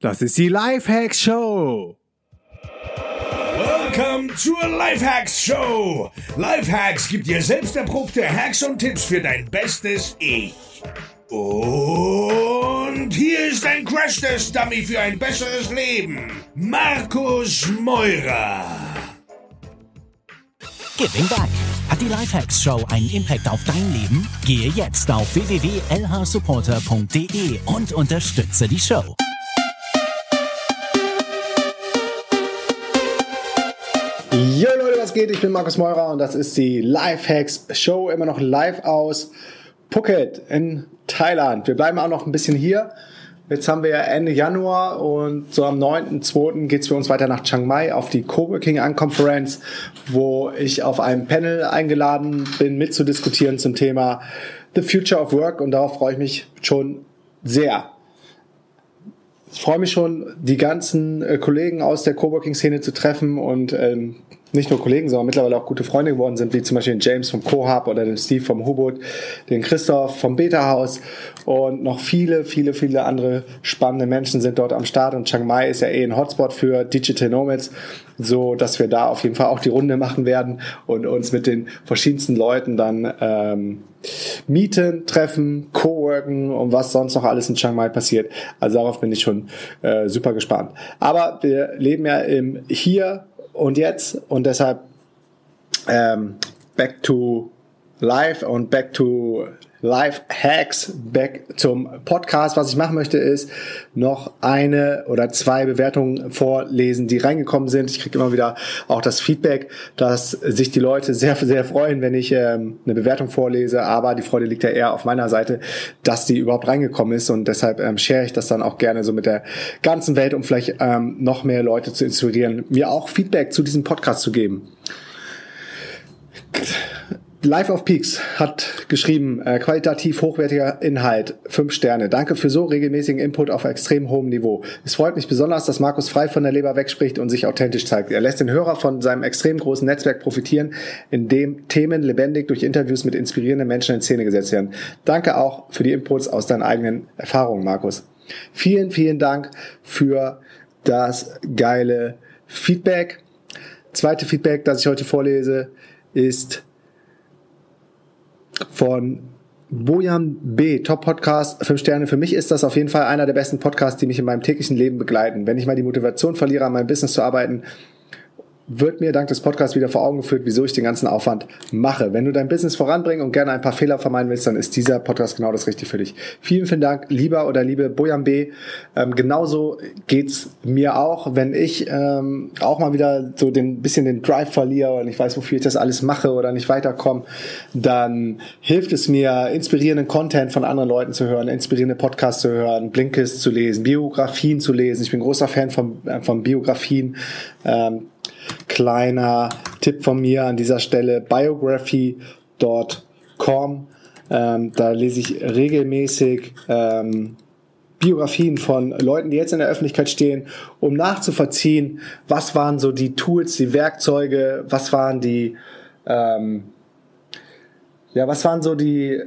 Das ist die Lifehacks Show. Welcome zur Lifehacks Show. Lifehacks gibt dir selbst erprobte Hacks und Tipps für dein bestes Ich. Und hier ist ein Crash-Test-Dummy für ein besseres Leben. Markus Meurer. Giving Back. Hat die Lifehacks Show einen Impact auf dein Leben? Gehe jetzt auf www.lhsupporter.de und unterstütze die Show. Jo Leute, was geht? Ich bin Markus Meurer und das ist die Lifehacks Show, immer noch live aus Phuket in Thailand. Wir bleiben auch noch ein bisschen hier. Jetzt haben wir ja Ende Januar und so am 9.2. geht es für uns weiter nach Chiang Mai auf die Coworking Unconference, wo ich auf einem Panel eingeladen bin, mitzudiskutieren zum Thema The Future of Work und darauf freue ich mich schon sehr. Ich freue mich schon, die ganzen äh, Kollegen aus der Coworking-Szene zu treffen und ähm, nicht nur Kollegen, sondern mittlerweile auch gute Freunde geworden sind, wie zum Beispiel den James vom Co-Hub oder den Steve vom Hubot, den Christoph vom Beta-Haus und noch viele, viele, viele andere spannende Menschen sind dort am Start und Chiang Mai ist ja eh ein Hotspot für Digital Nomads, so dass wir da auf jeden Fall auch die Runde machen werden und uns mit den verschiedensten Leuten dann ähm, mieten, treffen, co-worken und was sonst noch alles in Chiang Mai passiert. Also darauf bin ich schon äh, super gespannt. Aber wir leben ja im Hier und jetzt und deshalb ähm, back to live und back to Live Hacks back zum Podcast. Was ich machen möchte, ist noch eine oder zwei Bewertungen vorlesen, die reingekommen sind. Ich kriege immer wieder auch das Feedback, dass sich die Leute sehr, sehr freuen, wenn ich ähm, eine Bewertung vorlese. Aber die Freude liegt ja eher auf meiner Seite, dass die überhaupt reingekommen ist. Und deshalb ähm, share ich das dann auch gerne so mit der ganzen Welt, um vielleicht ähm, noch mehr Leute zu inspirieren, mir auch Feedback zu diesem Podcast zu geben. Life of Peaks hat geschrieben, äh, qualitativ hochwertiger Inhalt, fünf Sterne. Danke für so regelmäßigen Input auf extrem hohem Niveau. Es freut mich besonders, dass Markus frei von der Leber wegspricht und sich authentisch zeigt. Er lässt den Hörer von seinem extrem großen Netzwerk profitieren, in dem Themen lebendig durch Interviews mit inspirierenden Menschen in Szene gesetzt werden. Danke auch für die Inputs aus deinen eigenen Erfahrungen, Markus. Vielen, vielen Dank für das geile Feedback. Zweite Feedback, das ich heute vorlese, ist von Bojan B. Top Podcast, fünf Sterne. Für mich ist das auf jeden Fall einer der besten Podcasts, die mich in meinem täglichen Leben begleiten. Wenn ich mal die Motivation verliere, an meinem Business zu arbeiten, wird mir dank des Podcasts wieder vor Augen geführt, wieso ich den ganzen Aufwand mache. Wenn du dein Business voranbringen und gerne ein paar Fehler vermeiden willst, dann ist dieser Podcast genau das Richtige für dich. Vielen, vielen Dank, lieber oder liebe Bojan B. Ähm, genauso geht's mir auch, wenn ich ähm, auch mal wieder so den bisschen den Drive verliere und ich weiß, wofür ich das alles mache oder nicht weiterkomme, dann hilft es mir, inspirierenden Content von anderen Leuten zu hören, inspirierende Podcasts zu hören, Blinkist zu lesen, Biografien zu lesen. Ich bin großer Fan von, äh, von Biografien. Ähm, kleiner Tipp von mir an dieser Stelle, biography.com. Ähm, da lese ich regelmäßig ähm, Biografien von Leuten, die jetzt in der Öffentlichkeit stehen, um nachzuvollziehen, was waren so die Tools, die Werkzeuge, was waren die, ähm, ja, was waren so die,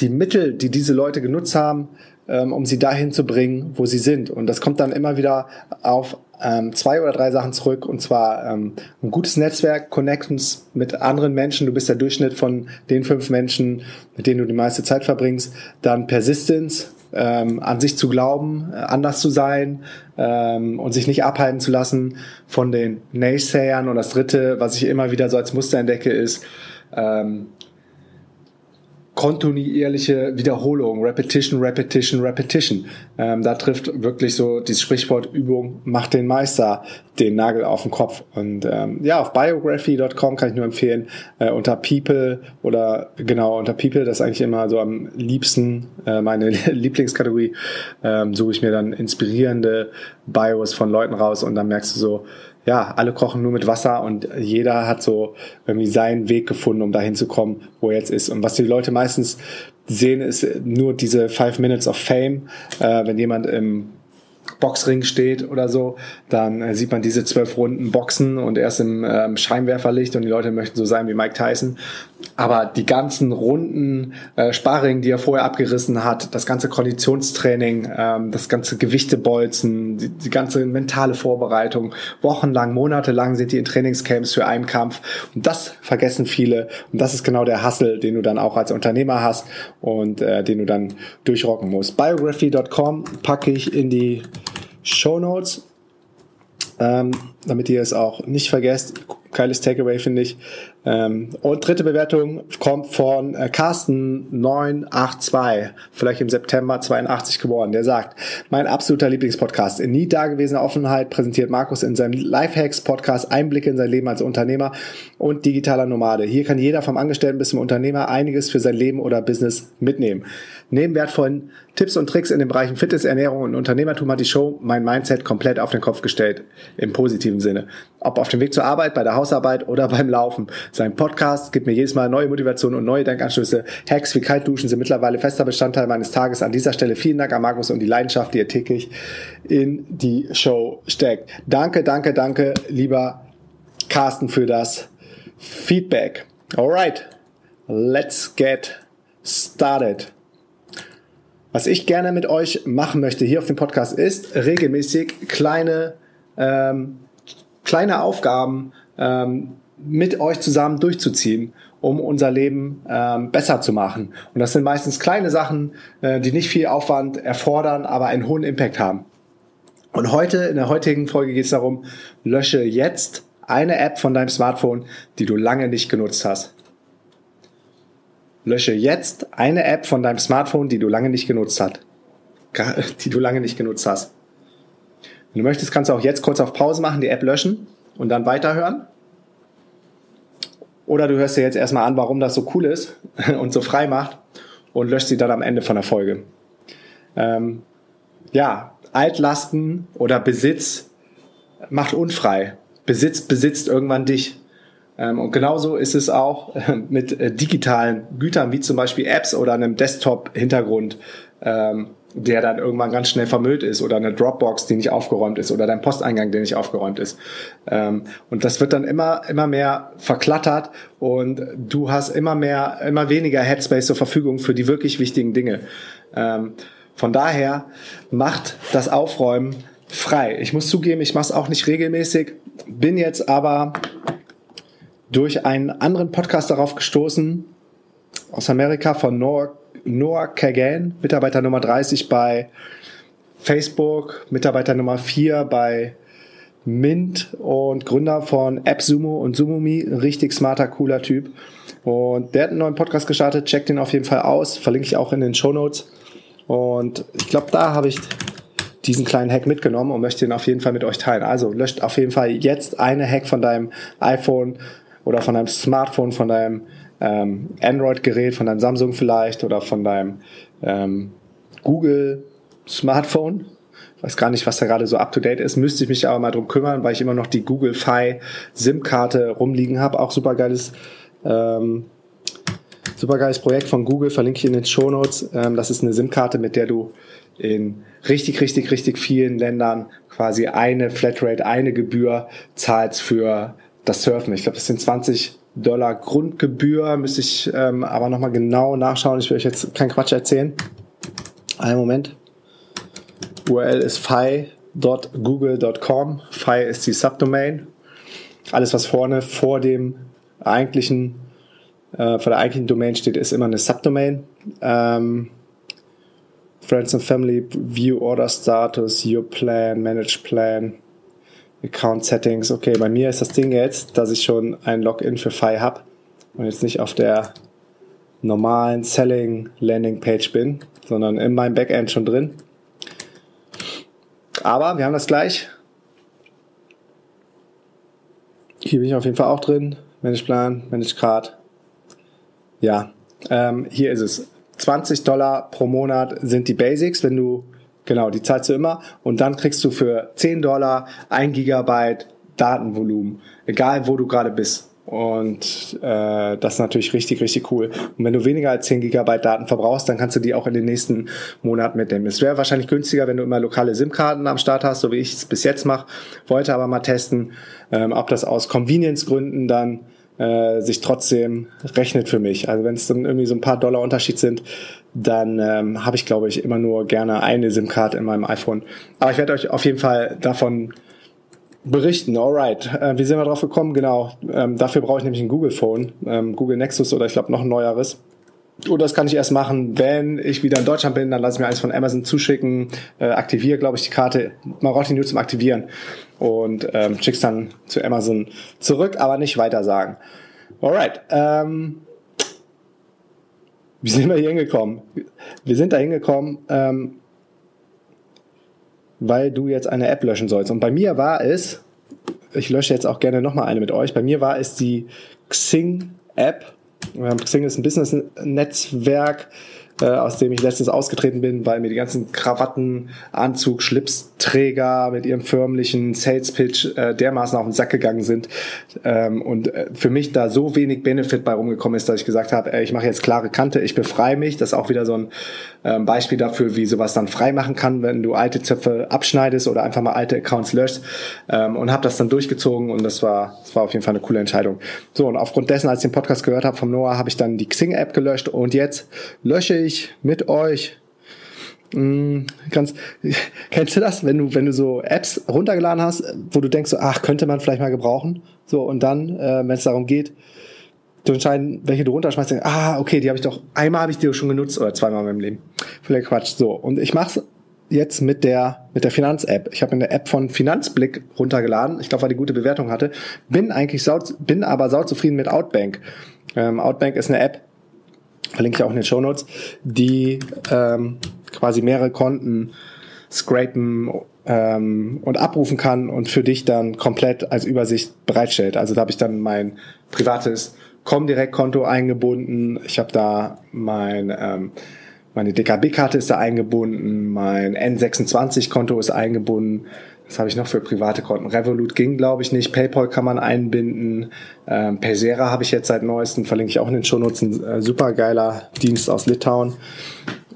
die Mittel, die diese Leute genutzt haben, ähm, um sie dahin zu bringen, wo sie sind. Und das kommt dann immer wieder auf ähm, zwei oder drei Sachen zurück. Und zwar ähm, ein gutes Netzwerk, Connections mit anderen Menschen. Du bist der Durchschnitt von den fünf Menschen, mit denen du die meiste Zeit verbringst. Dann Persistence, ähm, an sich zu glauben, äh, anders zu sein ähm, und sich nicht abhalten zu lassen von den Naysayern. Und das Dritte, was ich immer wieder so als Muster entdecke, ist ähm, kontinuierliche Wiederholung, Repetition, Repetition, Repetition. Ähm, da trifft wirklich so dieses Sprichwort Übung macht den Meister den Nagel auf den Kopf. Und ähm, ja, auf biography.com kann ich nur empfehlen, äh, unter People oder genau unter People, das ist eigentlich immer so am liebsten äh, meine Lieblingskategorie, ähm, suche ich mir dann inspirierende Bios von Leuten raus und dann merkst du so, ja, alle kochen nur mit Wasser und jeder hat so irgendwie seinen Weg gefunden, um dahin zu kommen, wo er jetzt ist. Und was die Leute meistens sehen, ist nur diese Five Minutes of Fame. Äh, wenn jemand im Boxring steht oder so, dann äh, sieht man diese zwölf Runden Boxen und erst im ähm, Scheinwerferlicht und die Leute möchten so sein wie Mike Tyson. Aber die ganzen Runden äh, Sparring, die er vorher abgerissen hat, das ganze Konditionstraining, ähm, das ganze Gewichtebolzen, die, die ganze mentale Vorbereitung, wochenlang, monatelang sind die in Trainingscamps für einen Kampf. Und das vergessen viele. Und das ist genau der Hustle, den du dann auch als Unternehmer hast und äh, den du dann durchrocken musst. Biography.com packe ich in die Show Notes, ähm, damit ihr es auch nicht vergesst. Geiles Takeaway, finde ich. Ähm, und dritte Bewertung kommt von äh, Carsten982, vielleicht im September 82 geboren. Der sagt, mein absoluter Lieblingspodcast. In nie dagewesener Offenheit präsentiert Markus in seinem Lifehacks-Podcast Einblicke in sein Leben als Unternehmer und digitaler Nomade. Hier kann jeder vom Angestellten bis zum Unternehmer einiges für sein Leben oder Business mitnehmen. Neben wertvollen Tipps und Tricks in den Bereichen Fitness, Ernährung und Unternehmertum hat die Show mein Mindset komplett auf den Kopf gestellt. Im positiven Sinne. Ob auf dem Weg zur Arbeit, bei der Hausarbeit oder beim Laufen. Sein Podcast gibt mir jedes Mal neue Motivation und neue Denkanstöße. Hacks wie Kaltduschen sind mittlerweile fester Bestandteil meines Tages. An dieser Stelle vielen Dank an Markus und die Leidenschaft, die er täglich in die Show steckt. Danke, danke, danke, lieber Carsten, für das Feedback. Alright, let's get started. Was ich gerne mit euch machen möchte hier auf dem Podcast ist regelmäßig kleine, ähm, kleine Aufgaben ähm, mit euch zusammen durchzuziehen, um unser Leben ähm, besser zu machen. Und das sind meistens kleine Sachen, äh, die nicht viel Aufwand erfordern, aber einen hohen Impact haben. Und heute, in der heutigen Folge geht es darum, lösche jetzt eine App von deinem Smartphone, die du lange nicht genutzt hast. Lösche jetzt eine App von deinem Smartphone, die du lange nicht genutzt hast. Die du lange nicht genutzt hast. Wenn du möchtest, kannst du auch jetzt kurz auf Pause machen, die App löschen und dann weiterhören. Oder du hörst dir jetzt erstmal an, warum das so cool ist und so frei macht und löscht sie dann am Ende von der Folge. Ähm, ja, Altlasten oder Besitz macht unfrei. Besitz besitzt irgendwann dich. Ähm, und genauso ist es auch äh, mit äh, digitalen Gütern, wie zum Beispiel Apps oder einem Desktop-Hintergrund, ähm, der dann irgendwann ganz schnell vermüllt ist oder eine Dropbox, die nicht aufgeräumt ist oder dein Posteingang, der nicht aufgeräumt ist. Ähm, und das wird dann immer, immer mehr verklattert und du hast immer mehr, immer weniger Headspace zur Verfügung für die wirklich wichtigen Dinge. von daher macht das Aufräumen frei. Ich muss zugeben, ich mache es auch nicht regelmäßig, bin jetzt aber durch einen anderen Podcast darauf gestoßen, aus Amerika von Noah, Noah Kagan, Mitarbeiter Nummer 30 bei Facebook, Mitarbeiter Nummer 4 bei Mint und Gründer von AppSumo und SumoMe, ein richtig smarter, cooler Typ. Und der hat einen neuen Podcast gestartet, checkt den auf jeden Fall aus, verlinke ich auch in den Show Notes. Und ich glaube, da habe ich diesen kleinen Hack mitgenommen und möchte ihn auf jeden Fall mit euch teilen. Also löscht auf jeden Fall jetzt eine Hack von deinem iPhone oder von deinem Smartphone, von deinem ähm, Android-Gerät, von deinem Samsung vielleicht oder von deinem ähm, Google Smartphone. Ich weiß gar nicht, was da gerade so up to date ist. Müsste ich mich aber mal drum kümmern, weil ich immer noch die Google Fi SIM-Karte rumliegen habe. Auch super geiles, ähm, super geiles Projekt von Google. Verlinke ich in den Show Notes. Ähm, das ist eine SIM-Karte, mit der du in richtig, richtig, richtig vielen Ländern quasi eine Flatrate, eine Gebühr zahlst für das Surfen. Ich glaube, das sind 20 Dollar Grundgebühr, müsste ich ähm, aber nochmal genau nachschauen. Ich will euch jetzt keinen Quatsch erzählen. Einen Moment. URL ist fi.google.com. Fi ist die Subdomain. Alles, was vorne vor dem eigentlichen, äh, vor der eigentlichen Domain steht, ist immer eine Subdomain. Ähm, Friends and Family, View Order Status, Your Plan, Manage Plan, Account Settings. Okay, bei mir ist das Ding jetzt, dass ich schon ein Login für Fi habe und jetzt nicht auf der normalen Selling Landing Page bin, sondern in meinem Backend schon drin. Aber wir haben das gleich. Hier bin ich auf jeden Fall auch drin. Manage Plan, Manage Card. Ja, ähm, hier ist es. 20 Dollar pro Monat sind die Basics, wenn du Genau, die zahlst du immer und dann kriegst du für 10 Dollar ein Gigabyte Datenvolumen, egal wo du gerade bist. Und äh, das ist natürlich richtig, richtig cool. Und wenn du weniger als 10 Gigabyte Daten verbrauchst, dann kannst du die auch in den nächsten Monaten mitnehmen. Es wäre wahrscheinlich günstiger, wenn du immer lokale SIM-Karten am Start hast, so wie ich es bis jetzt mache. Wollte aber mal testen, ähm, ob das aus Convenience-Gründen dann äh, sich trotzdem rechnet für mich. Also wenn es dann irgendwie so ein paar Dollar Unterschied sind, dann ähm, habe ich, glaube ich, immer nur gerne eine SIM-Card in meinem iPhone. Aber ich werde euch auf jeden Fall davon berichten. Alright, äh, wie sind wir drauf gekommen? Genau, ähm, dafür brauche ich nämlich ein Google Phone, ähm, Google Nexus oder ich glaube noch ein neueres. Und das kann ich erst machen, wenn ich wieder in Deutschland bin. Dann lasse ich mir eins von Amazon zuschicken, äh, aktiviere, glaube ich, die Karte. Man braucht die nur zum Aktivieren und ähm, schick's dann zu Amazon zurück, aber nicht weiter sagen. Alright. Ähm, wie sind wir hier hingekommen? Wir sind da hingekommen, ähm, weil du jetzt eine App löschen sollst. Und bei mir war es, ich lösche jetzt auch gerne nochmal eine mit euch, bei mir war es die Xing-App. Xing ist ein Business-Netzwerk, äh, aus dem ich letztens ausgetreten bin, weil mir die ganzen Krawatten, Anzug, Schlipsträger mit ihrem förmlichen Sales-Pitch äh, dermaßen auf den Sack gegangen sind ähm, und äh, für mich da so wenig Benefit bei rumgekommen ist, dass ich gesagt habe, ich mache jetzt klare Kante, ich befreie mich. Das ist auch wieder so ein ähm, Beispiel dafür, wie sowas dann frei machen kann, wenn du alte Zöpfe abschneidest oder einfach mal alte Accounts löschst ähm, und habe das dann durchgezogen und das war, das war auf jeden Fall eine coole Entscheidung. So und aufgrund dessen, als ich den Podcast gehört habe vom Noah, habe ich dann die Xing-App gelöscht und jetzt lösche ich mit euch Ganz, kennst du das, wenn du, wenn du so Apps runtergeladen hast, wo du denkst, so, ach, könnte man vielleicht mal gebrauchen? So, und dann, äh, wenn es darum geht, zu entscheiden, welche du runterschmeißt, denkst, ah, okay, die habe ich doch, einmal habe ich die schon genutzt oder zweimal in meinem Leben. Vielleicht Quatsch. So, und ich mache jetzt mit der mit der Finanz-App. Ich habe eine App von Finanzblick runtergeladen. Ich glaube, weil die gute Bewertung hatte. Bin eigentlich sau, bin aber sau zufrieden mit Outbank. Ähm, Outbank ist eine App, verlinke ich auch in den Show Notes, die ähm, quasi mehrere Konten scrapen ähm, und abrufen kann und für dich dann komplett als Übersicht bereitstellt. Also da habe ich dann mein privates Comdirect-Konto eingebunden. Ich habe da mein ähm, meine DKB-Karte ist da eingebunden, mein N26-Konto ist eingebunden. Was habe ich noch für private Konten? Revolut ging, glaube ich, nicht. PayPal kann man einbinden. Ähm, Paysera habe ich jetzt seit neuestem, verlinke ich auch in den Shownotes, ein äh, super geiler Dienst aus Litauen.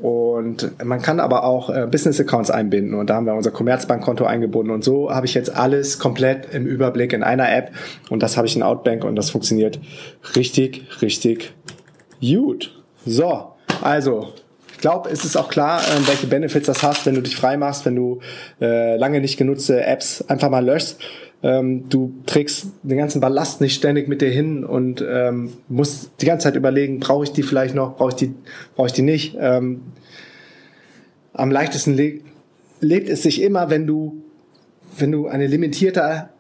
Und man kann aber auch äh, Business-Accounts einbinden und da haben wir unser Commerzbank-Konto eingebunden und so habe ich jetzt alles komplett im Überblick in einer App und das habe ich in Outbank und das funktioniert richtig, richtig gut. So, also glaube, es ist auch klar, äh, welche Benefits das hast, wenn du dich frei machst, wenn du äh, lange nicht genutzte Apps einfach mal löschst. Ähm, du trägst den ganzen Ballast nicht ständig mit dir hin und ähm, musst die ganze Zeit überlegen, brauche ich die vielleicht noch, brauche ich die, brauche ich die nicht. Ähm, am leichtesten le lebt es sich immer, wenn du, wenn du eine limitierte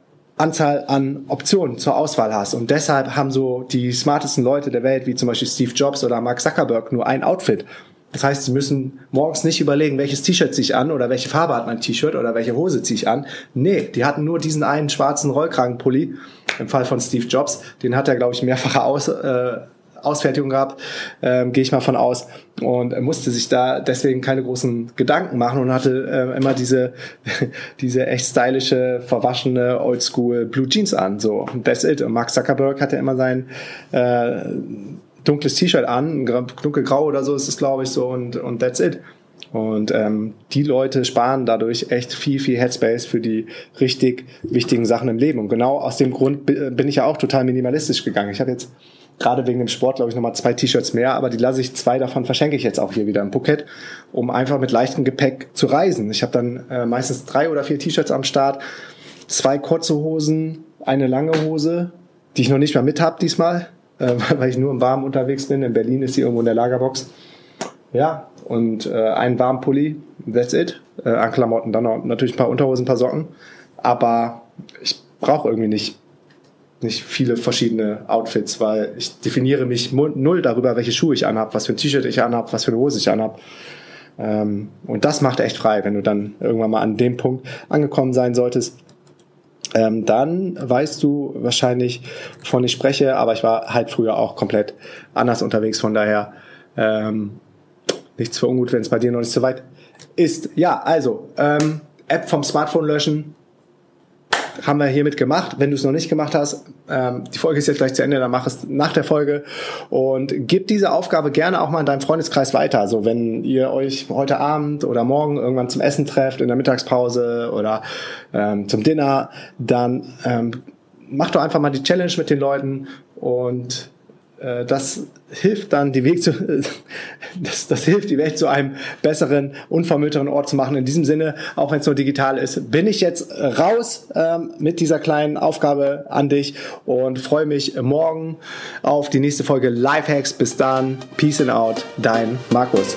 Anzahl an Optionen zur Auswahl hast. Und deshalb haben so die smartesten Leute der Welt, wie zum Beispiel Steve Jobs oder Mark Zuckerberg, nur ein Outfit. Das heißt, sie müssen morgens nicht überlegen, welches T-Shirt ziehe ich an oder welche Farbe hat mein T-Shirt oder welche Hose ziehe ich an. Nee, die hatten nur diesen einen schwarzen Rollkragenpulli. Im Fall von Steve Jobs, den hat er, glaube ich, mehrfache Aus, äh, Ausfertigung gehabt, ähm, gehe ich mal von aus. Und er musste sich da deswegen keine großen Gedanken machen und hatte äh, immer diese, diese echt stylische, verwaschene, oldschool Blue Jeans an. So, that's it. Und Mark Zuckerberg hatte immer sein äh, dunkles T-Shirt an, dunkelgrau oder so ist es, glaube ich, so und, und that's it. Und ähm, die Leute sparen dadurch echt viel, viel Headspace für die richtig wichtigen Sachen im Leben. Und genau aus dem Grund bin ich ja auch total minimalistisch gegangen. Ich habe jetzt gerade wegen dem Sport, glaube ich, nochmal zwei T-Shirts mehr, aber die lasse ich, zwei davon verschenke ich jetzt auch hier wieder im Phuket, um einfach mit leichtem Gepäck zu reisen. Ich habe dann äh, meistens drei oder vier T-Shirts am Start, zwei kurze Hosen, eine lange Hose, die ich noch nicht mal mit habe diesmal, äh, weil ich nur im Warmen unterwegs bin. In Berlin ist sie irgendwo in der Lagerbox. Ja, und äh, einen warmen Pulli, that's it. Äh, an Klamotten, dann natürlich ein paar Unterhosen, ein paar Socken. Aber ich brauche irgendwie nicht, nicht viele verschiedene Outfits, weil ich definiere mich null darüber, welche Schuhe ich anhab, was für ein T-Shirt ich anhab, was für eine Hose ich anhab. Ähm, und das macht echt frei, wenn du dann irgendwann mal an dem Punkt angekommen sein solltest, ähm, dann weißt du wahrscheinlich, wovon ich spreche, aber ich war halt früher auch komplett anders unterwegs, von daher ähm, nichts für ungut, wenn es bei dir noch nicht so weit ist. Ja, also, ähm, App vom Smartphone löschen, haben wir hiermit gemacht. Wenn du es noch nicht gemacht hast, ähm, die Folge ist jetzt gleich zu Ende, dann mach es nach der Folge und gib diese Aufgabe gerne auch mal in deinem Freundeskreis weiter. Also wenn ihr euch heute Abend oder morgen irgendwann zum Essen trefft, in der Mittagspause oder ähm, zum Dinner, dann ähm, mach doch einfach mal die Challenge mit den Leuten und das hilft dann die Weg zu, das, das hilft die Welt zu einem besseren, unvermüllteren Ort zu machen. In diesem Sinne, auch wenn es nur digital ist, bin ich jetzt raus ähm, mit dieser kleinen Aufgabe an dich und freue mich morgen auf die nächste Folge Lifehacks. Bis dann, Peace and out, dein Markus.